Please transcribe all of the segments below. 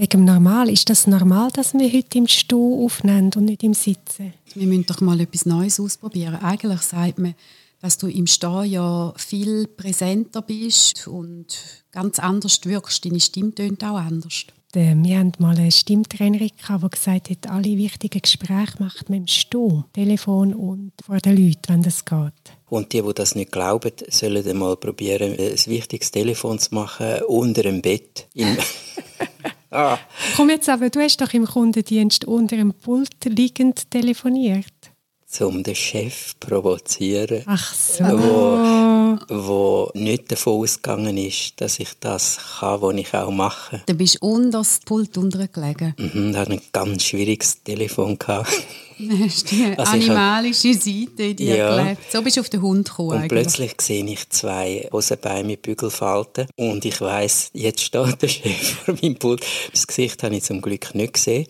Wegen normal. Ist das normal, dass wir heute im Stuhl aufnehmen und nicht im Sitzen? Wir müssen doch mal etwas Neues ausprobieren. Eigentlich sagt man, dass du im Stehen ja viel präsenter bist und ganz anders wirkst. Deine Stimme tönt auch anders. Wir hatten mal eine Stimmtrainerin, die gesagt hat, alle wichtigen Gespräche macht man im Stuhl, Telefon und vor den Leuten, wenn das geht. Und die, die das nicht glauben, sollen mal probieren, ein wichtiges Telefon zu machen unter dem Bett. ah. Komm jetzt aber, du hast doch im Kundendienst unter dem Pult liegend telefoniert. Um den Chef zu provozieren. Ach so. Wo, wo nicht davon ausgegangen ist, dass ich das kann, was ich auch mache. Dann bist du unter das Pult untergelegen. Mhm, da hatte ein ganz schwieriges Telefon. Hast die also animalische Seite in dir ja. gelebt. So bist du auf den Hund gekommen. Und eigentlich. plötzlich sehe ich zwei Hosenbeine mit Bügelfalten und ich weiß, jetzt steht der Chef vor meinem Pult. Das Gesicht habe ich zum Glück nicht gesehen.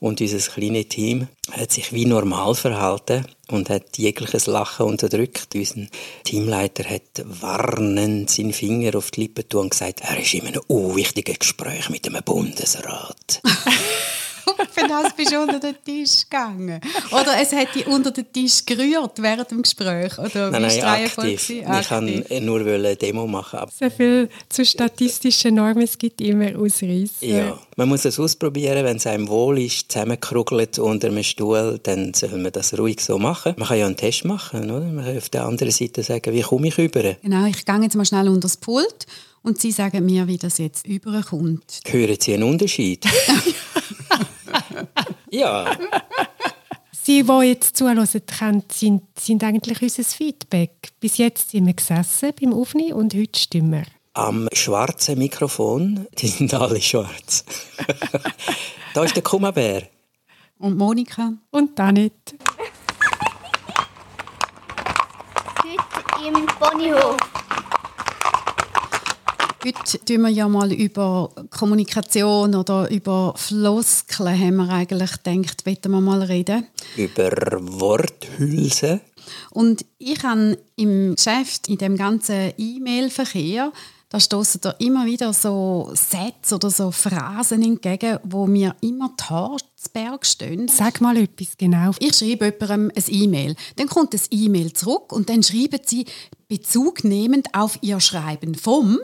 Und unser kleines Team hat sich wie normal verhalten und hat jegliches Lachen unterdrückt. Unser Teamleiter hat warnend seinen Finger auf die Lippen und gesagt, er ist in einem unwichtigen Gespräch mit einem Bundesrat. Für das bist du unter den Tisch gegangen. Oder es hat dich unter den Tisch gerührt während dem Gespräch. Oder nein, nein, aktiv. Ich kann nur eine Demo machen. So viel zu statistischen Normen, es gibt immer Ausreißer. Ja, man muss es ausprobieren, wenn es einem wohl ist, zusammenkrugelt unter einem Stuhl, dann soll man das ruhig so machen. Man kann ja einen Test machen, oder? Man kann auf der anderen Seite sagen, wie komme ich rüber? Genau, ich gehe jetzt mal schnell unter das Pult und Sie sagen mir, wie das jetzt überkommt. Hören Sie einen Unterschied? ja. Sie, die jetzt zuhören können, sind, sind eigentlich unser Feedback. Bis jetzt sind wir gesessen beim Aufnehmen und heute stimmen wir. Am schwarzen Mikrofon, die sind alle schwarz. da ist der Kummerbär. Und Monika. Und Danit. Heute im Ponyhof. Heute tun wir ja mal über Kommunikation oder über Floskeln haben wir eigentlich gedacht, wollen wir mal reden. Über Worthülse. Und ich habe im Geschäft, in dem ganzen E-Mail-Verkehr, da stoßen da immer wieder so Sätze oder so Phrasen entgegen, wo mir immer die Haare zu Berg stehen. Sag mal etwas genau. Ich schreibe jemandem ein E-Mail. Dann kommt das E-Mail zurück und dann schreiben sie Bezug nehmend auf ihr Schreiben vom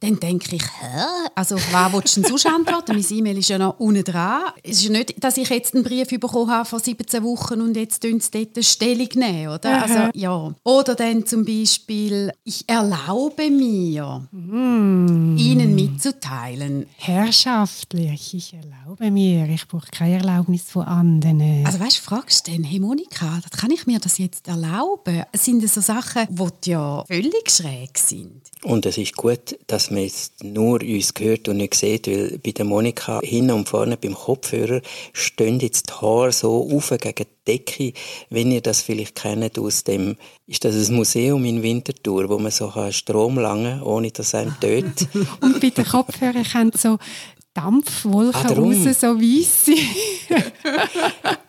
dann denke ich, hä? Also, was willst du denn sonst antworten? Mein E-Mail ist ja noch unten dran. Es ist ja nicht, dass ich jetzt einen Brief bekommen habe vor 17 Wochen und jetzt sie dort eine Stellung nehmen, oder? Also, ja. Oder dann zum Beispiel, ich erlaube mir, mm. Ihnen mitzuteilen. Herrschaftlich, ich erlaube mir, ich brauche keine Erlaubnis von anderen. Also, weißt du, fragst du dann, hey Monika, kann ich mir das jetzt erlauben? Es sind so Sachen, die ja völlig schräg sind. Und es ist gut, dass dass man jetzt nur uns hört und nicht sieht, weil bei der Monika hinten und vorne beim Kopfhörer stehen jetzt die Haare so auf gegen die Decke. Wenn ihr das vielleicht kennt aus dem, ist das ein Museum in Winterthur, wo man so Strom lange, ohne dass einem tötet. und bei den Kopfhörern können so Dampfwolken ah, raus, so weisse.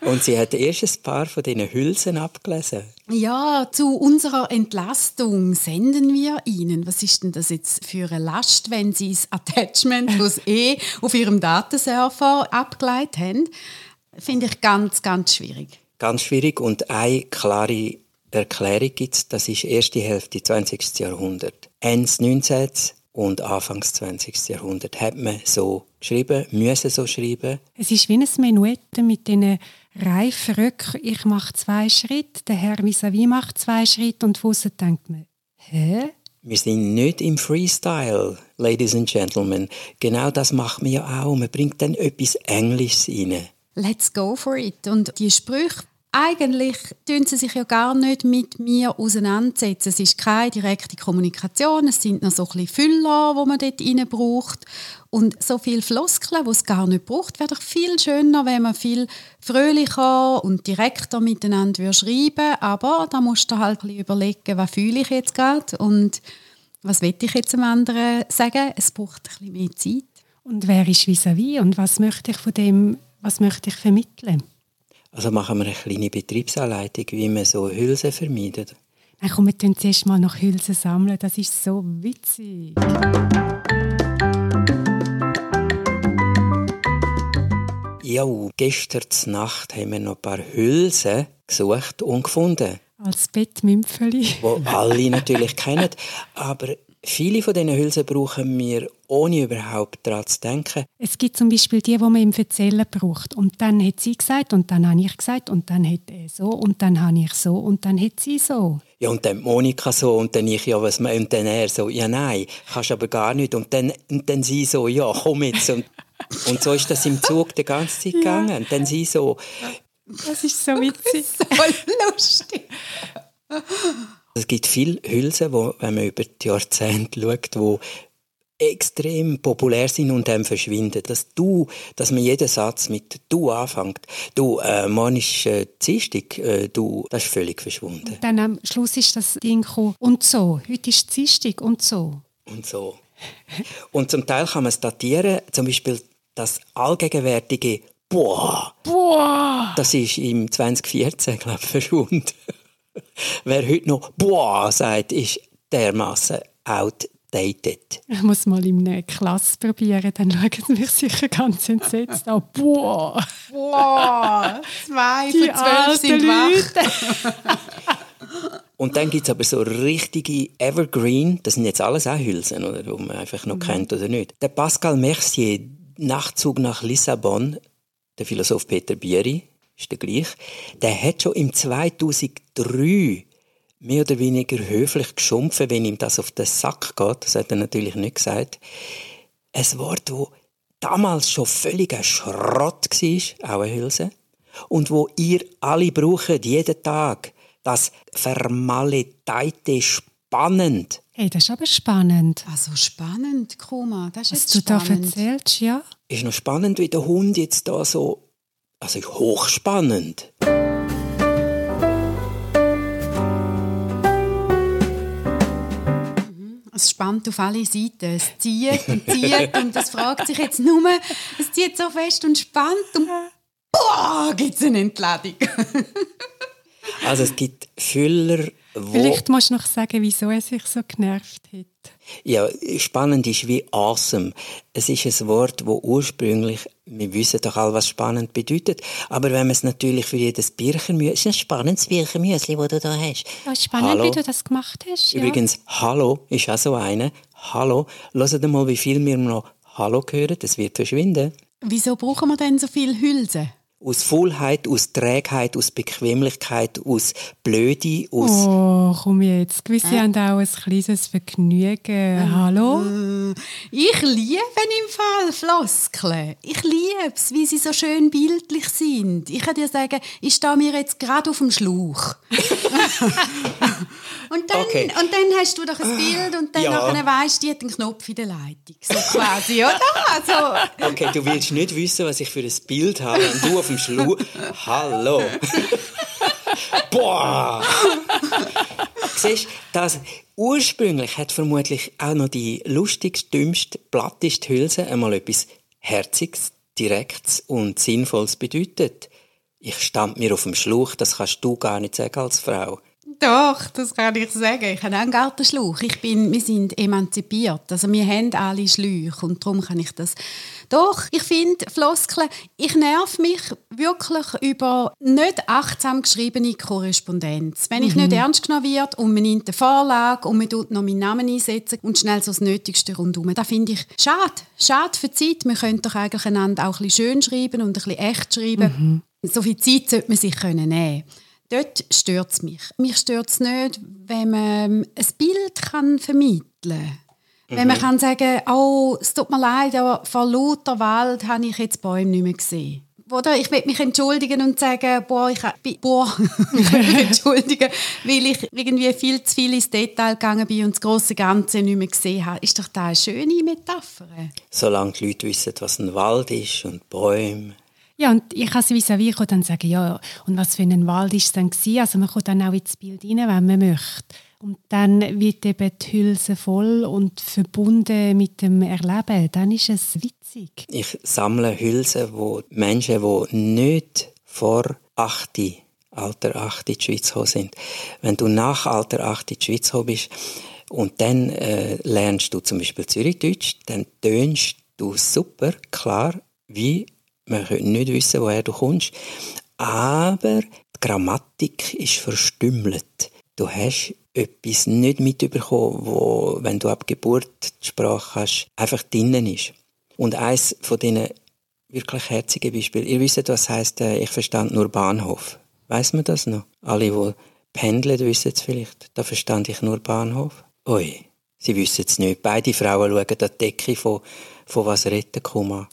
Und sie hat erst ein paar von diesen Hülsen abgelesen. Ja, zu unserer Entlastung senden wir Ihnen. Was ist denn das jetzt für eine Last, wenn Sie das Attachment, das eh auf Ihrem Datenserver abgeleitet haben? Finde ich ganz, ganz schwierig. Ganz schwierig und eine klare Erklärung gibt es, das ist erste Hälfte 20. Jahrhundert. Ende 19 und Anfangs 20. Jahrhundert hat man so geschrieben, müssen so schreiben. Es ist wie ein Menuett mit diesen reifen Röcken. Ich mache zwei Schritte, der Herr vis à macht zwei Schritte und draussen denkt man, hä? Wir sind nicht im Freestyle, Ladies and Gentlemen. Genau das macht man ja auch. Man bringt dann etwas Englisches rein. Let's go for it. Und die Sprüche eigentlich tun sie sich ja gar nicht mit mir auseinandersetzen. Es ist keine direkte Kommunikation, es sind noch so ein bisschen Füller, wo man dort rein braucht. Und so viele Floskeln, die es gar nicht braucht, wäre doch viel schöner, wenn man viel fröhlicher und direkter miteinander schreiben würde. Aber da musst du halt überlegen, was fühle ich jetzt gerade und was will ich jetzt dem anderen sagen. Es braucht ein bisschen mehr Zeit. Und wer ist vis-à-vis -vis und was möchte ich von dem, was möchte ich vermitteln? Also machen wir eine kleine Betriebsanleitung, wie man so Hülsen vermeidet. Dann kommen wir zuerst mal nach Hülsen sammeln. Das ist so witzig. Ja, gestern Nacht haben wir noch ein paar Hülsen gesucht und gefunden. Als Bettmümpfeli. Wo alle natürlich kennen. Aber viele von diesen Hülsen brauchen wir, ohne überhaupt daran zu denken. Es gibt zum Beispiel die, die man im Erzählen braucht. Und dann hat sie gesagt, und dann habe ich gesagt, und dann hat er so, und dann habe ich so, und dann hat sie so. Ja, und dann Monika so, und dann ich, ja, was, und dann er so, ja, nein, kannst aber gar nicht. Und dann, und dann sie so, ja, komm jetzt. Und, und so ist das im Zug die ganze Zeit gegangen. Und dann sie so, Das ist so witzig. so lustig. Es gibt viele Hülsen, wo, wenn man über die Jahrzehnte schaut, wo extrem populär sind und dann verschwinden. Dass du, dass man jeden Satz mit du anfängt. Du, äh, morgen ist äh, Dienstag, äh, du, das ist völlig verschwunden. Dann am Schluss ist das Ding gekommen, und so. Heute ist Dienstag und so. Und so. Und zum Teil kann man es datieren, zum Beispiel das allgegenwärtige Boah, Boah! das ist im 2014, glaube ich, verschwunden. Wer heute noch Boah sagt, ist dermaßen outdated. Ich muss mal in einer Klasse probieren, dann schauen sie mich sicher ganz entsetzt an. Boah! Wow, zwei Die von zwölf sind wach. Und dann gibt es aber so richtige Evergreen, das sind jetzt alles auch Hülsen, oder, die man einfach noch kennt oder nicht. Der Pascal Mercier, Nachtzug nach Lissabon, der Philosoph Peter Bieri, ist der gleich, der hat schon im 2003 mehr oder weniger höflich geschumpfen, wenn ihm das auf den Sack geht. Das hat er natürlich nicht gesagt. Ein Wort, wo damals schon völliger Schrott war, auch eine Hülse. Und wo ihr alle braucht, jeden Tag. Das vermaledeite spannend. Hey, das ist aber spannend. Also spannend, Kuma. Das ist Was jetzt du da spannend. erzählst, ja? Ist noch spannend, wie der Hund jetzt da so, also hochspannend. Es spannt auf alle Seiten. Es zieht und zieht und es fragt sich jetzt nur, es zieht so fest und spannt und boah, gibt es eine Entladung. Also es gibt Füller. Vielleicht musst du noch sagen, wieso er sich so genervt hat. Ja, spannend ist wie awesome. Es ist ein Wort, wo ursprünglich, wir wissen doch alle, was spannend bedeutet, aber wenn man es natürlich für jedes Birchenmüsli, es ist ein spannendes Birchenmüsli, das du da hast. Ja, spannend, Hallo? wie du das gemacht hast. Ja. Übrigens, Hallo ist auch so eine. Hallo. Hört mal, wie viel wir noch Hallo hören. Das wird verschwinden. Wieso brauchen wir denn so viel Hülse? Aus Faulheit, aus Trägheit, aus Bequemlichkeit, aus Blöde, aus... Oh, komm jetzt. Gewisse haben auch ein kleines Vergnügen. Hallo? Ich liebe im Fall Floskeln. Ich liebe es, wie sie so schön bildlich sind. Ich kann dir sagen, ich stehe mir jetzt gerade auf dem Schlauch. und, dann, Okay. und dann hast du doch ein Bild und dann Ja. nachher weisst du, die hat einen Knopf in der Leitung. So quasi, oder? Also, Okay, du willst nicht wissen, was ich für ein Bild habe, wenn du auf dem Schluch... Hallo. Boah! Siehst das ursprünglich hat vermutlich auch noch die lustigste, dümmste, platteste Hülse einmal etwas Herziges, Direktes und Sinnvolles bedeutet. Ich stand mir auf dem Schluch, das kannst du gar nicht sagen als Frau. Doch, das kann ich sagen. Ich habe auch einen Gartenschlauch. Ich bin, wir sind emanzipiert. Also wir haben alle Schläuche und darum kann ich das. Doch, ich finde Floskeln, ich nerv mich wirklich über nicht achtsam geschriebene Korrespondenz. Wenn ich nicht ernst genommen wird und man nimmt eine Vorlage und man tut noch meinen Namen einsetzen und schnell so das Nötigste rundherum. Das finde ich schade. Schade für die Zeit. Wir könnten doch eigentlich einander auch ein bisschen schön schreiben und ein bisschen echt schreiben. So viel Zeit sollte man sich können nehmen Dort stört es mich. Mich stört es nicht, wenn man ein Bild kann vermitteln kann. Wenn man kann sagen oh, es tut mir leid, aber vor lauter Wald habe ich jetzt Bäume nicht mehr gesehen. Oder ich will mich entschuldigen und sagen, boah, ich bin, boah, ich will mich entschuldigen, weil ich irgendwie viel zu viel ins Detail gegangen bin und das große Ganze nicht mehr gesehen habe. Ist doch da eine schöne Metapher? Solange die Leute wissen, was ein Wald ist und Bäume. Ja, und ich kann sie vis-à-vis dann sagen, ja, und was für ein Wald ist es dann gewesen? Also man kommt dann auch ins Bild rein, wenn man möchte. Und dann wird eben die Hülse voll und verbunden mit dem Erleben. Dann ist es witzig. Ich sammle Hülsen, wo Menschen, die nicht vor 8, Alter 8 in die Schweiz gekommen sind. Wenn du nach Alter 8 in die Schweiz gekommen bist und dann äh, lernst du zum Beispiel Zürichdeutsch, dann tönst du super klar wie Man könnte nicht wissen, woher du kommst. Aber die Grammatik ist verstümmelt. Du hast etwas nicht mitbekommen, wo, wenn du ab Geburt die Sprache hast, einfach drinnen ist. Und eins von diesen wirklich herzigen Beispielen, ihr wisst, was heißt, äh, ich verstand nur Bahnhof. Weiß man das noch? Alle, die pendeln, wissen es vielleicht. Da verstand ich nur Bahnhof. Ui, sie wissen es nicht. Beide Frauen schauen die Decke von, von was retten kann.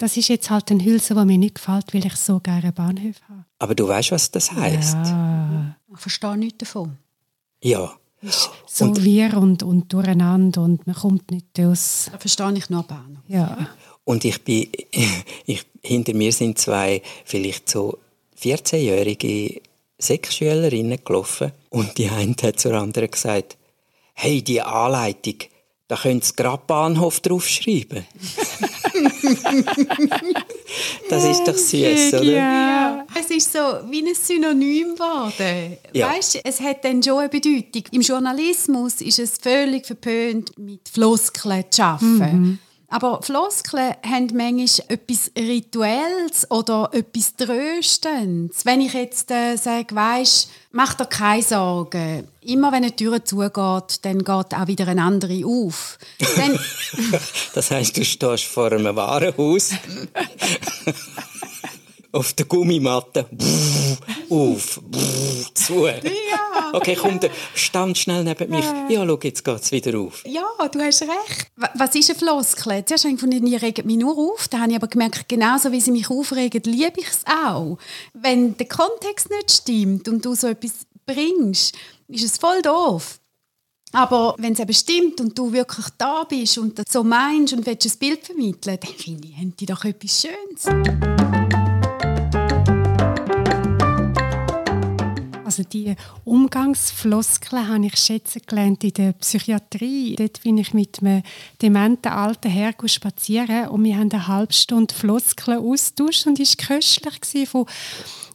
Das ist jetzt halt ein Hülse, der mir nicht gefällt, weil ich so gerne Bahnhof habe. Aber du weißt, was das heißt? Ja. Ich verstehe nichts davon. Ja. So und, wir und, und durcheinander und man kommt nicht aus. Da verstehe ich nur Bahnhof. Ja. Und ich bin, ich, hinter mir sind zwei vielleicht so 14-jährige Sechsschülerinnen gelaufen und die eine hat zur anderen gesagt, hey, die Anleitung, da könnt ihr gerade Bahnhof draufschreiben. das ist doch süß, oder? Ja. Es ist so wie ein Synonym geworden. Ja. Weißt, es hat dann schon eine Bedeutung. Im Journalismus ist es völlig verpönt, mit Floskeln zu arbeiten. Aber Floskeln haben manchmal etwas Rituelles oder etwas Tröstendes. Wenn ich jetzt äh, sage, weisst, mach dir keine Sorgen. Immer wenn eine Tür zugeht, dann geht auch wieder eine andere auf. Das heisst, du stehst vor einem Warenhaus auf der Gummimatte auf, zu. Ja. Okay, komm, stand schnell neben mich. Ja, schau, jetzt geht's wieder auf. ja, du hast recht. Wa- Was ist eine Floskel? Zuerst habe ich gefunden, die regen mich nur auf. Dann habe ich aber gemerkt, genauso wie sie mich aufregen, liebe ich es auch. Wenn der Kontext nicht stimmt und du so etwas bringst, ist es voll doof. Aber wenn es eben stimmt und du wirklich da bist und das so meinst und willst ein Bild vermitteln, dann finde ich, haben die doch etwas Schönes. Also die Umgangsfloskeln habe ich schätzen gelernt in der Psychiatrie. Dort bin ich mit einem dementen alten Herr spazieren und wir haben eine halbe Stunde Floskeln austauscht und es war köstlich von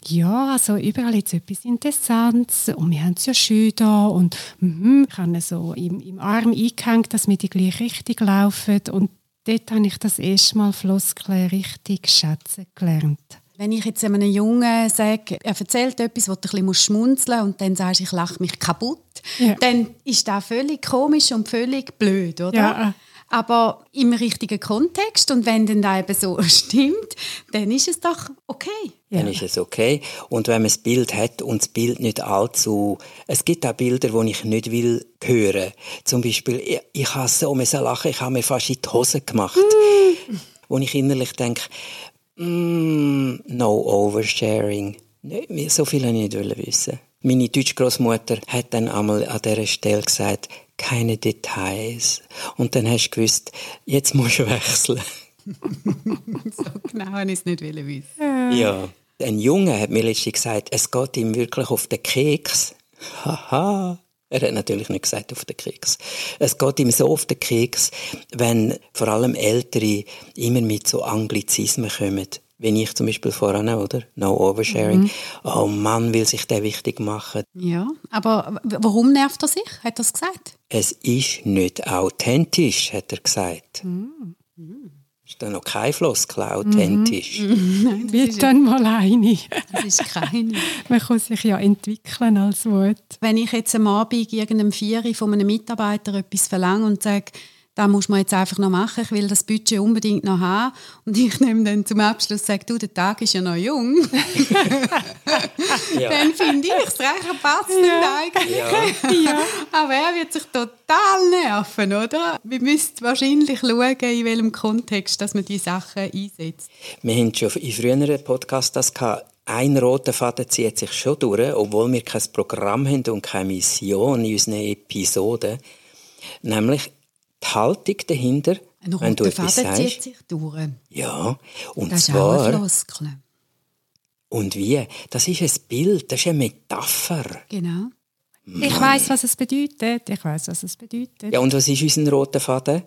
ja, also überall jetzt etwas Interessantes und wir haben es ja schön da und mhm, ich habe so im, im Arm eingehängt, dass wir die gleiche Richtung laufen und dort habe ich das erste Mal Floskeln richtig schätzen gelernt. Wenn ich jetzt einem Jungen sage, er erzählt etwas, wo du ein bisschen schmunzeln musst und dann sagst, ich lache mich kaputt, Ja. dann ist das völlig komisch und völlig blöd, oder? Ja. Aber im richtigen Kontext und wenn dann das eben so stimmt, dann ist es doch okay. Dann ist es okay. Und wenn man das Bild hat und das Bild nicht allzu... Es gibt auch Bilder, die ich nicht will hören. Zum Beispiel, ich, ich habe so müssen lachen, ich habe mir fast in die Hose gemacht. Wo ich innerlich denke, mm, no oversharing. So viel wollte ich nicht wissen. Meine deutsche Großmutter hat dann einmal an dieser Stelle gesagt, keine Details. Und dann hast du gewusst, jetzt musst du wechseln. So genau habe ich es nicht wissen. Ja. Ein Junge hat mir letztens gesagt, es geht ihm wirklich auf den Keks. Haha. Er hat natürlich nicht gesagt auf den Keks. Es geht ihm so auf den Keks, wenn vor allem Ältere immer mit so Anglizismen kommen. Wenn ich zum Beispiel voran, oder? No oversharing. Oh Mann, will sich der wichtig machen. Ja, aber warum nervt er sich? Hat er es gesagt? Es ist nicht authentisch, hat er gesagt. Ist da noch kein Floskel authentisch? Wird dann mal eine. Das ist keine. Man kann sich ja entwickeln als Wort. Wenn ich jetzt am Abend irgendeinem Vieri von einem Mitarbeiter etwas verlange und sage, da muss man jetzt einfach noch machen, ich will das Budget unbedingt noch haben und ich nehme dann zum Abschluss und sage, du, der Tag ist ja noch jung, Ja. dann finde ich es recht passend eigentlich. Ja. Aber er wird sich total nerven, oder? Wir müssen wahrscheinlich schauen, in welchem Kontext dass man die Sachen einsetzt. Wir haben schon in früheren Podcasts das gehabt. Ein roter Faden zieht sich schon durch, obwohl wir kein Programm haben und keine Mission in unseren Episoden. Nämlich die Haltung dahinter, Ein wenn du roter etwas Faden zieht sagst. sich durch. Ja, und Das ist auch eine zwar, Floskel. und wie? Das ist ein Bild, das ist eine Metapher. Genau. Ich weiß, was es bedeutet. Ich weiß, was es bedeutet. Ja, und was ist unser roter Faden?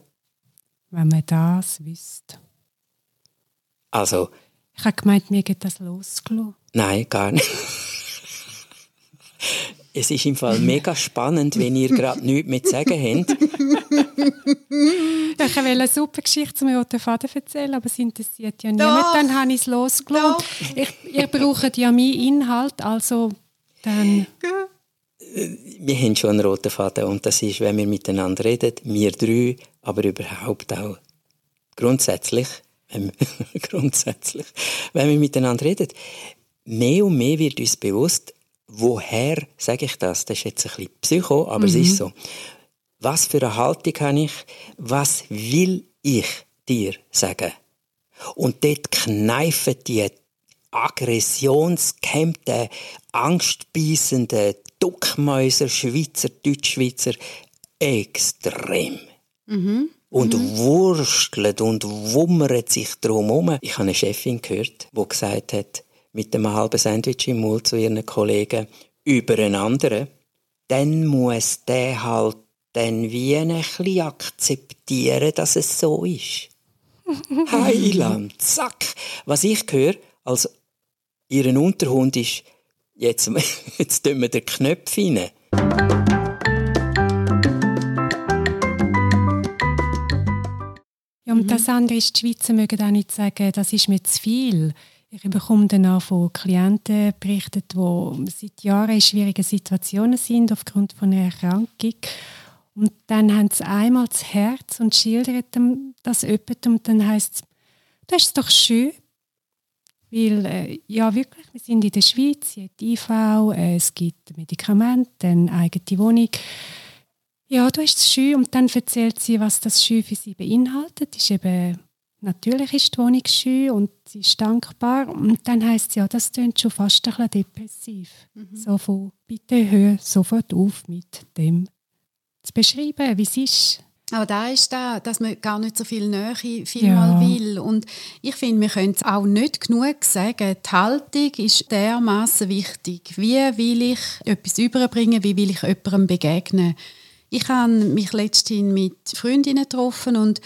Wenn man das wüsste. Also, Ich habe gemeint, mir geht das losgelassen. nein, gar nicht. Es ist im Fall mega spannend, wenn ihr gerade nichts mehr zu sagen habt. ich wollte eine super Geschichte zum roten Faden erzählen, aber es interessiert ja niemand. Doch. Dann habe ich es losgelassen. Ich, ihr braucht ja meinen Inhalt, also dann... Wir haben schon einen roten Faden und das ist, wenn wir miteinander reden, wir drei, aber überhaupt auch grundsätzlich, wenn wir, grundsätzlich, wenn wir miteinander reden, mehr und mehr wird uns bewusst, woher sage ich das? Das ist jetzt ein bisschen Psycho, aber mhm. es ist mhm. so. Was für eine Haltung habe ich? Was will ich dir sagen? Und dort kneifen die aggressionsgehemmten, angstbeißenden Duckmäuser, Schweizer, Deutschschweizer extrem. Mhm. Und mhm. wurstelt und wummert sich drum herum. Ich habe eine Chefin gehört, die gesagt hat, mit einem halben Sandwich im Mund zu ihren Kollegen über einen anderen, dann muss der halt dann wie ein bisschen akzeptieren, dass es so ist. Heiland, zack. Was ich höre, als ihren Unterhund ist, jetzt, jetzt tun wir den Knopf rein. Ja, und das andere ist, die Schweizer mögen auch nicht sagen, das ist mir zu viel. Ich bekomme dann auch von Klienten berichtet, die seit Jahren in schwierigen Situationen sind aufgrund von einer Erkrankung. Und dann haben sie einmal das Herz und schildern das jemand und dann heisst es, das ist doch schön. Weil, äh, ja wirklich, wir sind in der Schweiz, es gibt IV, äh, es gibt Medikamente, eine eigene Wohnung. Ja, du hast es schön und dann erzählt sie, was das schön für sie beinhaltet. Das ist eben Natürlich ist die Wohnung schön und sie ist dankbar. Und dann heisst es ja, das klingt schon fast ein bisschen depressiv. Mhm. So von, bitte hör sofort auf mit dem zu beschreiben, wie es ist. Aber da ist da, dass man gar nicht so viel Nähe vielmal ja. will. Und ich finde, wir können es auch nicht genug sagen. Die Haltung ist dermaßen wichtig. Wie will ich etwas überbringen? Wie will ich jemandem begegnen? Ich habe mich letztens mit Freundinnen getroffen und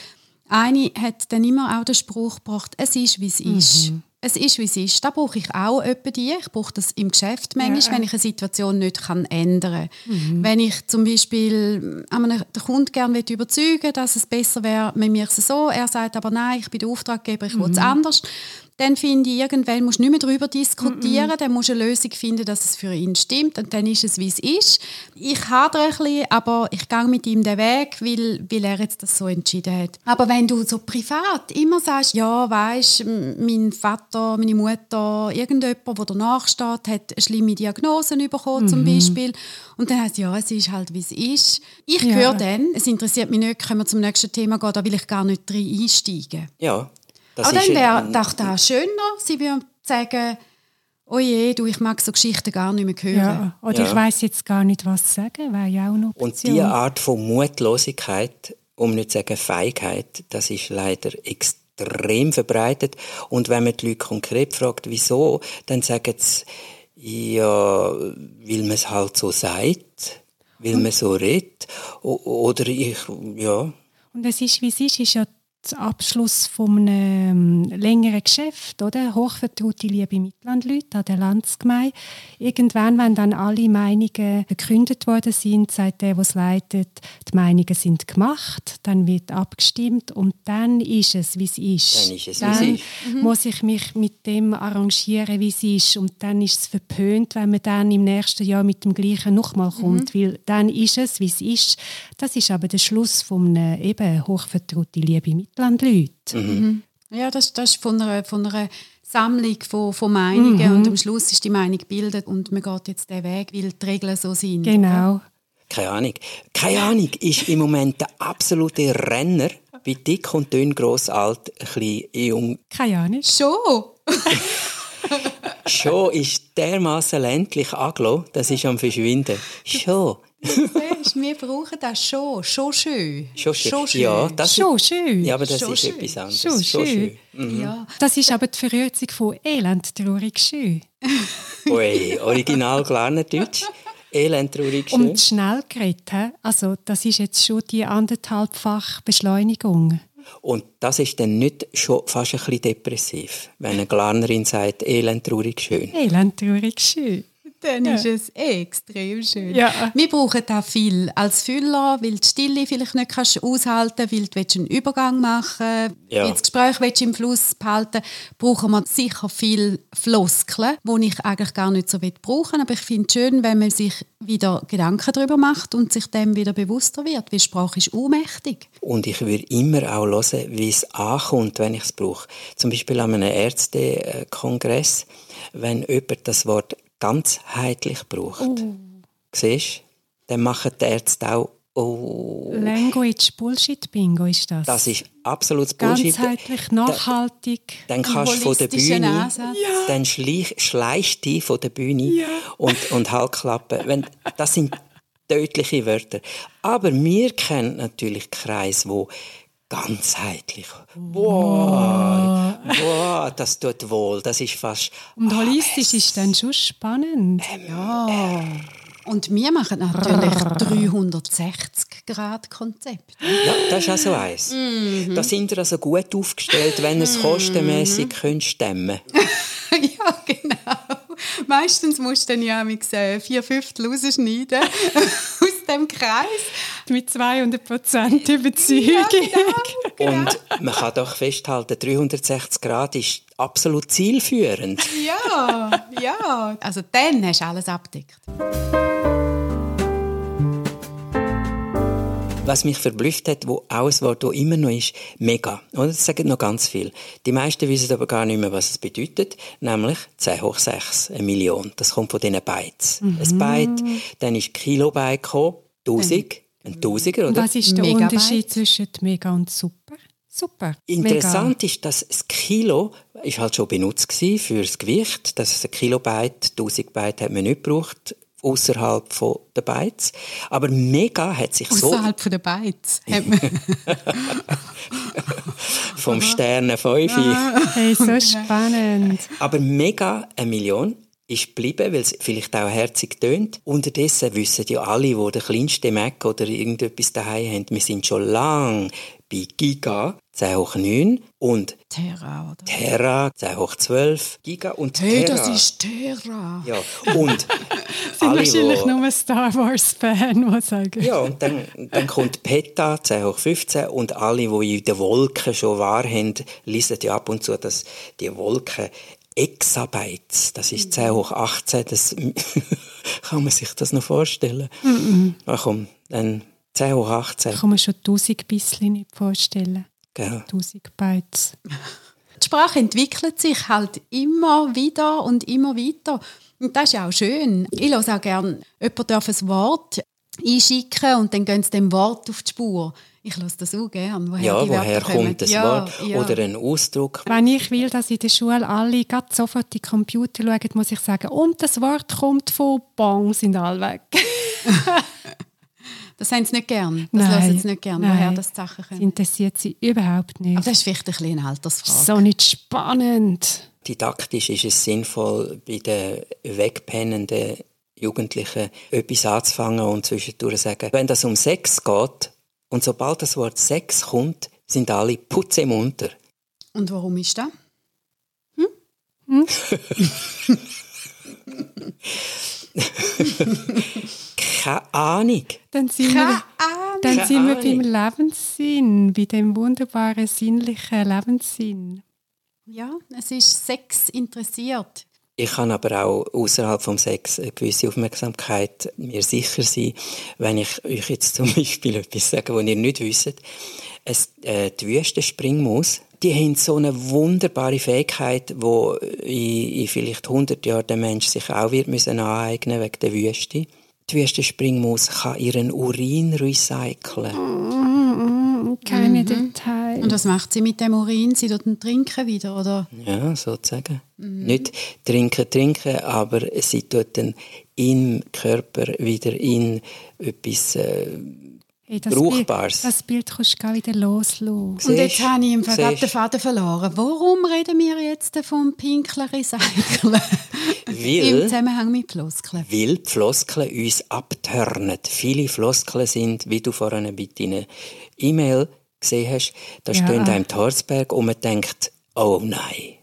eine hat dann immer auch den Spruch gebracht, es ist, wie es ist. Mhm. Es ist, wie es ist. Da brauche ich auch die. Ich brauche das im Geschäft manchmal, ja. wenn ich eine Situation nicht kann ändern kann. Mhm. Wenn ich zum Beispiel den Kunden gerne überzeugen dass es besser wäre, wenn wir es so, er sagt aber nein, ich bin der Auftraggeber, ich mhm. will es anders, dann finde ich, irgendwann musst du nicht mehr darüber diskutieren, mm -mm. dann musst du eine Lösung finden, dass es für ihn stimmt und dann ist es, wie es ist. Ich hadere ein bisschen, aber ich gehe mit ihm den Weg, weil, weil er jetzt das so entschieden hat. Aber wenn du so privat immer sagst, ja, weißt, mein Vater, meine Mutter, irgendjemand, der danach steht, hat eine schlimme Diagnosen bekommen, mm zum mhm. Beispiel, und dann heißt ja, es ist halt, wie es ist. Ich ja. höre dann, es interessiert mich nicht, können wir zum nächsten Thema gehen, da will ich gar nicht rein einsteigen. Ja, das Aber dann wäre doch das schöner, sie würden sagen, oh je, du, ich mag so Geschichten gar nicht mehr hören. Ja, oder ja. ich weiß jetzt gar nicht, was sagen, wäre ja auch noch. Und diese Art von Mutlosigkeit, um nicht zu sagen Feigheit, das ist leider extrem verbreitet. Und wenn man die Leute konkret fragt, wieso, dann sagen sie, ja, weil man es halt so sagt, weil man so redet, oder ich, ja. Und es ist, wie es ist, ist ja Abschluss von einem längeren Geschäft, oder? Hochvertraute liebe Mitlandleute an der Landsgemeinde. Irgendwann, wenn dann alle Meinungen verkündet worden sind, sagt der, der es leitet, die Meinungen sind gemacht, dann wird abgestimmt und dann ist es, wie es ist. Dann ist es, dann wie es ist. Mhm. muss ich mich mit dem arrangieren, wie es ist und dann ist es verpönt, wenn man dann im nächsten Jahr mit dem Gleichen nochmal kommt, mhm. weil dann ist es, wie es ist. Das ist aber der Schluss von einem eben hochvertraute liebe Mitlandleute. Leute. Mhm. Ja, das, das ist von einer, von einer Sammlung von, von Meinungen mhm. und am Schluss ist die Meinung gebildet und man geht jetzt den Weg, weil die Regeln so sind. Genau. Keine Ahnung. Keine Ahnung ist im Moment der absolute Renner bei dick und dünn, gross, alt, ein bisschen jung. Keine Ahnung. Schon. Schon ist dermaßen ländlich angelo, das ist am Verschwinden. Schon. Siehst, wir brauchen das schon. Schon schön. Schon schön. Schon schön. Ja, das schon schön. Ja, aber das schon ist schön. etwas anderes. Schon, schon schön. Mhm. Ja. Das ist aber die Verkürzung von elend, traurig, schön. Ui, original Deutsch. Elend, traurig, schön. Und schnell geredet. Also, das ist jetzt schon die anderthalbfach Beschleunigung. Und das ist dann nicht schon fast ein bisschen depressiv, wenn eine Glarnerin sagt, elend, traurig, schön. Elend, traurig, schön. Dann Ja. ist es extrem schön. Ja. Wir brauchen auch viel als Füller, weil die Stille vielleicht nicht kannst aushalten weil du willst einen Übergang machen Ja. willst, das Gespräch willst im Fluss behalten brauchen wir sicher viel Floskeln, die ich eigentlich gar nicht so brauchen aber ich finde es schön, wenn man sich wieder Gedanken darüber macht und sich dem wieder bewusster wird, weil Sprache ist ohnmächtig. Und ich würde immer auch hören, wie es ankommt, wenn ich es brauche. Zum Beispiel an einem Ärztekongress, wenn jemand das Wort ganzheitlich braucht. Siehst du? Dann machen die Ärzte auch, oh, Language Bullshit Bingo ist das. das ist absolutes Bullshit. Ganzheitlich, nachhaltig. Dann kannst du von der Bühne, Ansatz. dann schleich, schleichst du von der Bühne und, und Halbklappen. Wenn, das sind tödliche Wörter. Aber wir kennen natürlich Kreis, wo ganzheitlich. Wow, wow, das tut wohl. Das ist fast. Und holistisch ist dann schon spannend. Ja. Und wir machen natürlich 360-Grad-Konzept. Ja, das ist also eins. Da sind wir also gut aufgestellt, wenn ihr es kostenmässig könnt stemmen ja, genau. Meistens musst du dann ja mit äh, vier Fünftel rausschneiden aus dem Kreis. Mit 200 Prozent Überzeugung. Und man kann doch festhalten, 360 Grad ist absolut zielführend. Ja, ja. Also dann hast du alles abdeckt. Was mich verblüfft hat, wo auch ein Wort, das immer noch ist, mega. Oder? Das sagen noch ganz viel. Die meisten wissen aber gar nicht mehr, was es bedeutet. Nämlich 10 hoch 6, eine Million. Das kommt von diesen Bytes. Ein Byte, dann ist Kilobyte gekommen, 1000, ein Tausiger, oder? was ist der Megabyte. Unterschied zwischen Mega und Super? Super. Interessant ist, dass das Kilo ist halt schon benutzt für das Gewicht. Das ist ein Kilobyte, 1000 Byte hat man nicht gebraucht außerhalb der Bytes. Aber Mega hat sich so Außerhalb von der Bytes. hat man- vom Sternen 5 Mega. Hey, so spannend. Aber mega eine Million ist geblieben, weil es vielleicht auch herzig tönt. Unterdessen wissen ja alle, die den kleinsten Mac oder irgendetwas daheim haben, wir sind schon lang bei Giga 10 hoch 9 und Terra, oder? Terra 10 hoch 12 Giga und Hey, Terra. das ist Terra. ja, und sind alle, wahrscheinlich wo- nur Star Wars-Fan, die sagen. Ja, und dann, dann kommt PETA 10 hoch 15 und alle, die in den Wolken schon wahr haben, lesen ja ab und zu, dass die Wolken Exabytes, das ist 10 hoch 18, das kann man sich das noch vorstellen? Ach komm, dann 10 hoch 18, Ich kann mir schon 1000 bisschen nicht vorstellen. gell? 1000 Bytes. Die Sprache entwickelt sich halt immer wieder und immer weiter. Und das ist ja auch schön. Ich höre auch gerne, jemand darf ein Wort einschicken und dann gehen sie dem Wort auf die Spur. Ich höre das auch gerne. Woher Ja, woher kommen. kommt das ja, Wort Ja. oder ein Ausdruck? Wenn ich will, dass in der Schule alle grad sofort die Computer schauen, muss ich sagen, und das Wort kommt von Bong, sind alle weg. Das haben sie nicht gern. Das hören sie nicht gern, woher das Sachen Das kommen. interessiert sie überhaupt nicht. Aber das ist vielleicht ein bisschen eine Altersfrage. so nicht spannend. Didaktisch ist es sinnvoll, bei den wegpennenden Jugendlichen etwas anzufangen und zwischendurch sagen, wenn das um Sex geht und sobald das Wort Sex kommt, sind alle putzemunter. Und warum ist das? Keine Ahnung. Dann sind wir, dann Keine sind wir Ahnung. beim Lebenssinn, bei dem wunderbaren sinnlichen Lebenssinn. Ja, es ist Sex interessiert. Ich kann aber auch außerhalb vom Sex eine gewisse Aufmerksamkeit mir sicher sein, wenn ich euch jetzt zum Beispiel etwas sage, was ihr nicht wisst. Es, äh, die Wüstenspringmaus, die haben so eine wunderbare Fähigkeit, wo in, in vielleicht 100 Jahren der Mensch sich auch wird müssen aneignen wegen der Wüste. Die Wüstenspringmaus kann ihren Urin recyceln. Keine Details. Und was macht sie mit dem Urin? Sie ihn trinken wieder, oder? Ja, sozusagen. Nicht trinken, trinken, aber sie tut dann im Körper wieder in etwas äh, Hey, das Brauchbares. Bild, das Bild kannst du gar wieder loslassen. Und jetzt habe ich im siehst- den Faden verloren. Warum reden wir jetzt vom pinkeln Recyceln? Im Weil, Zusammenhang mit Floskeln. weil die Floskeln uns abtörnen. Viele Floskeln sind, wie du vorhin bei deiner E-Mail gesehen hast, da Ja. stehen einem die Harzberg und man denkt, oh nein.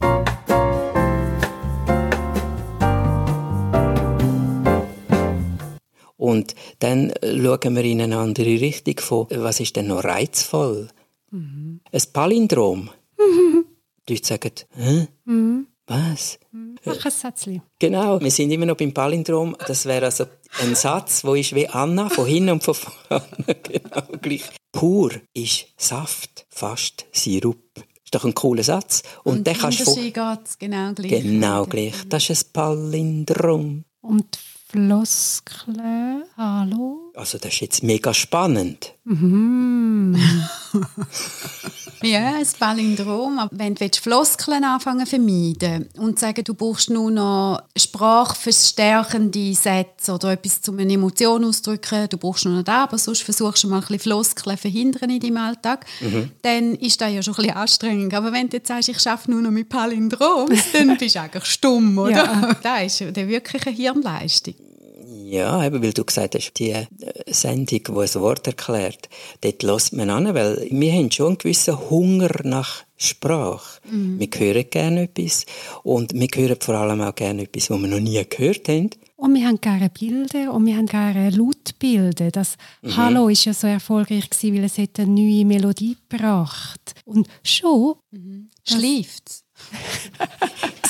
Und dann schauen wir in eine andere Richtung von, was ist denn noch reizvoll? Mhm. Ein Palindrom. Mhm. Die Leute sagen, hä? Mhm. Was? Mach ein Sätzchen. Genau, wir sind immer noch beim Palindrom. Das wäre also ein Satz, wo ist wie Anna, von hinten und von vorne. genau gleich. Pur ist Saft, fast Sirup. Ist doch ein cooler Satz. Und, und der kannst du genau gleich. Genau gleich. Das ist ein Palindrom. Und Floskeln, hallo? Also das ist jetzt mega spannend. Mhm. ja, ein Palindrom. Wenn du Floskeln anfangen vermeiden und sagen, du brauchst nur noch sprachverstärkende Sätze oder etwas, um eine Emotion auszudrücken, du brauchst nur noch das, aber sonst versuchst du mal ein bisschen Floskeln verhindern in deinem Alltag, mhm. dann ist das ja schon ein bisschen anstrengend. Aber wenn du jetzt sagst, ich arbeite nur noch mit Palindroms, dann bist du eigentlich stumm, oder? Ja. Das ist wirklich eine Hirnleistung. Ja, eben, weil du gesagt hast, die äh, Sendung, die ein Wort erklärt, dort lässt man an, weil wir haben schon einen gewissen Hunger nach Sprache. Mhm. Wir hören gerne etwas und wir hören vor allem auch gerne etwas, was wir noch nie gehört haben. Und wir haben gerne Bilder und wir haben gerne Lautbilder. Das mhm. Hallo ist ja so erfolgreich gewesen, weil es eine neue Melodie gebracht. Und schon mhm. schläft es.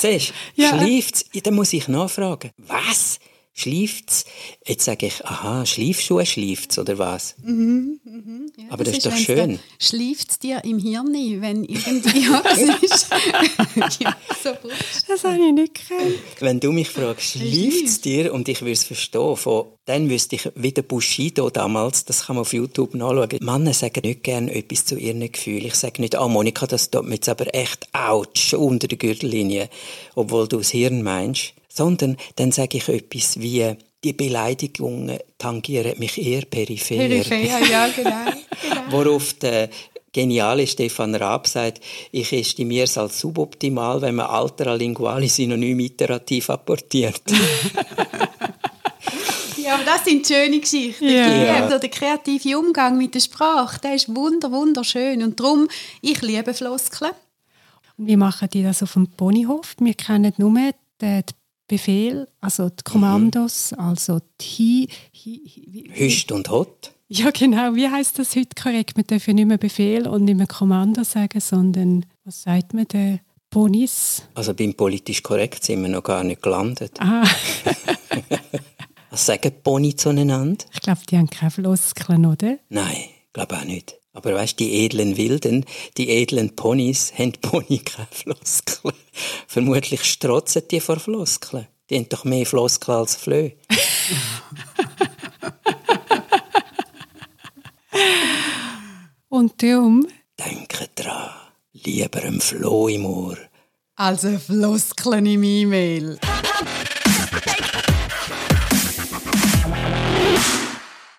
Siehst du, ja. schläft es? Dann muss ich nachfragen. Was? Schleift's? Jetzt sage ich, aha, Schleifschuhe schleift's oder was? Mhm, mhm, ja, Aber das, das ist, doch schön. Schleift's dir im Hirn, wenn irgendwie das ist. ja, so das habe ich nicht gehört. Wenn du mich fragst, schleift's dir und ich würde es verstehen, von, dann wüsste ich, wie der Bushido damals, das kann man auf YouTube nachschauen, Männer sagen nicht gerne etwas zu ihren Gefühlen. Ich sage nicht, ah, Monika, das tut mir jetzt aber echt ouch unter der Gürtellinie, obwohl du das Hirn meinst sondern dann sage ich etwas wie, die Beleidigungen tangieren mich eher peripher. Peripher, ja, genau. genau. Worauf der geniale Stefan Raab sagt, ich estimiere es als suboptimal, wenn man altera linguali synonym iterativ apportiert. ja, aber das sind schöne Geschichten. Yeah. Ja. Der kreative Umgang mit der Sprache, der ist wunder, wunderschön. Und darum, ich liebe Floskeln. Wie machen die das auf dem Ponyhof? Wir kennen nur die Befehl, also die Kommandos, mhm. also die Hi, Hi, Hüst und Hot. Ja, genau. Wie heißt das heute korrekt? Wir dürfen nicht mehr Befehl und nicht mehr Kommando sagen, sondern was sagt man denn? Bonis? Also beim politisch korrekt sind wir noch gar nicht gelandet. Ah. was sagen Boni zueinander? Ich glaube, die haben keine Floskeln, oder? Nein, ich glaube auch nicht. Aber weißt die edlen Wilden, die edlen Ponys, haben Pony keine Floskeln. Vermutlich strotzen die vor Floskeln. Die haben doch mehr Floskeln als Flöhe. Und darum? Denke dran, lieber ein Floh im Ohr. Als ein Floskeln im E-Mail.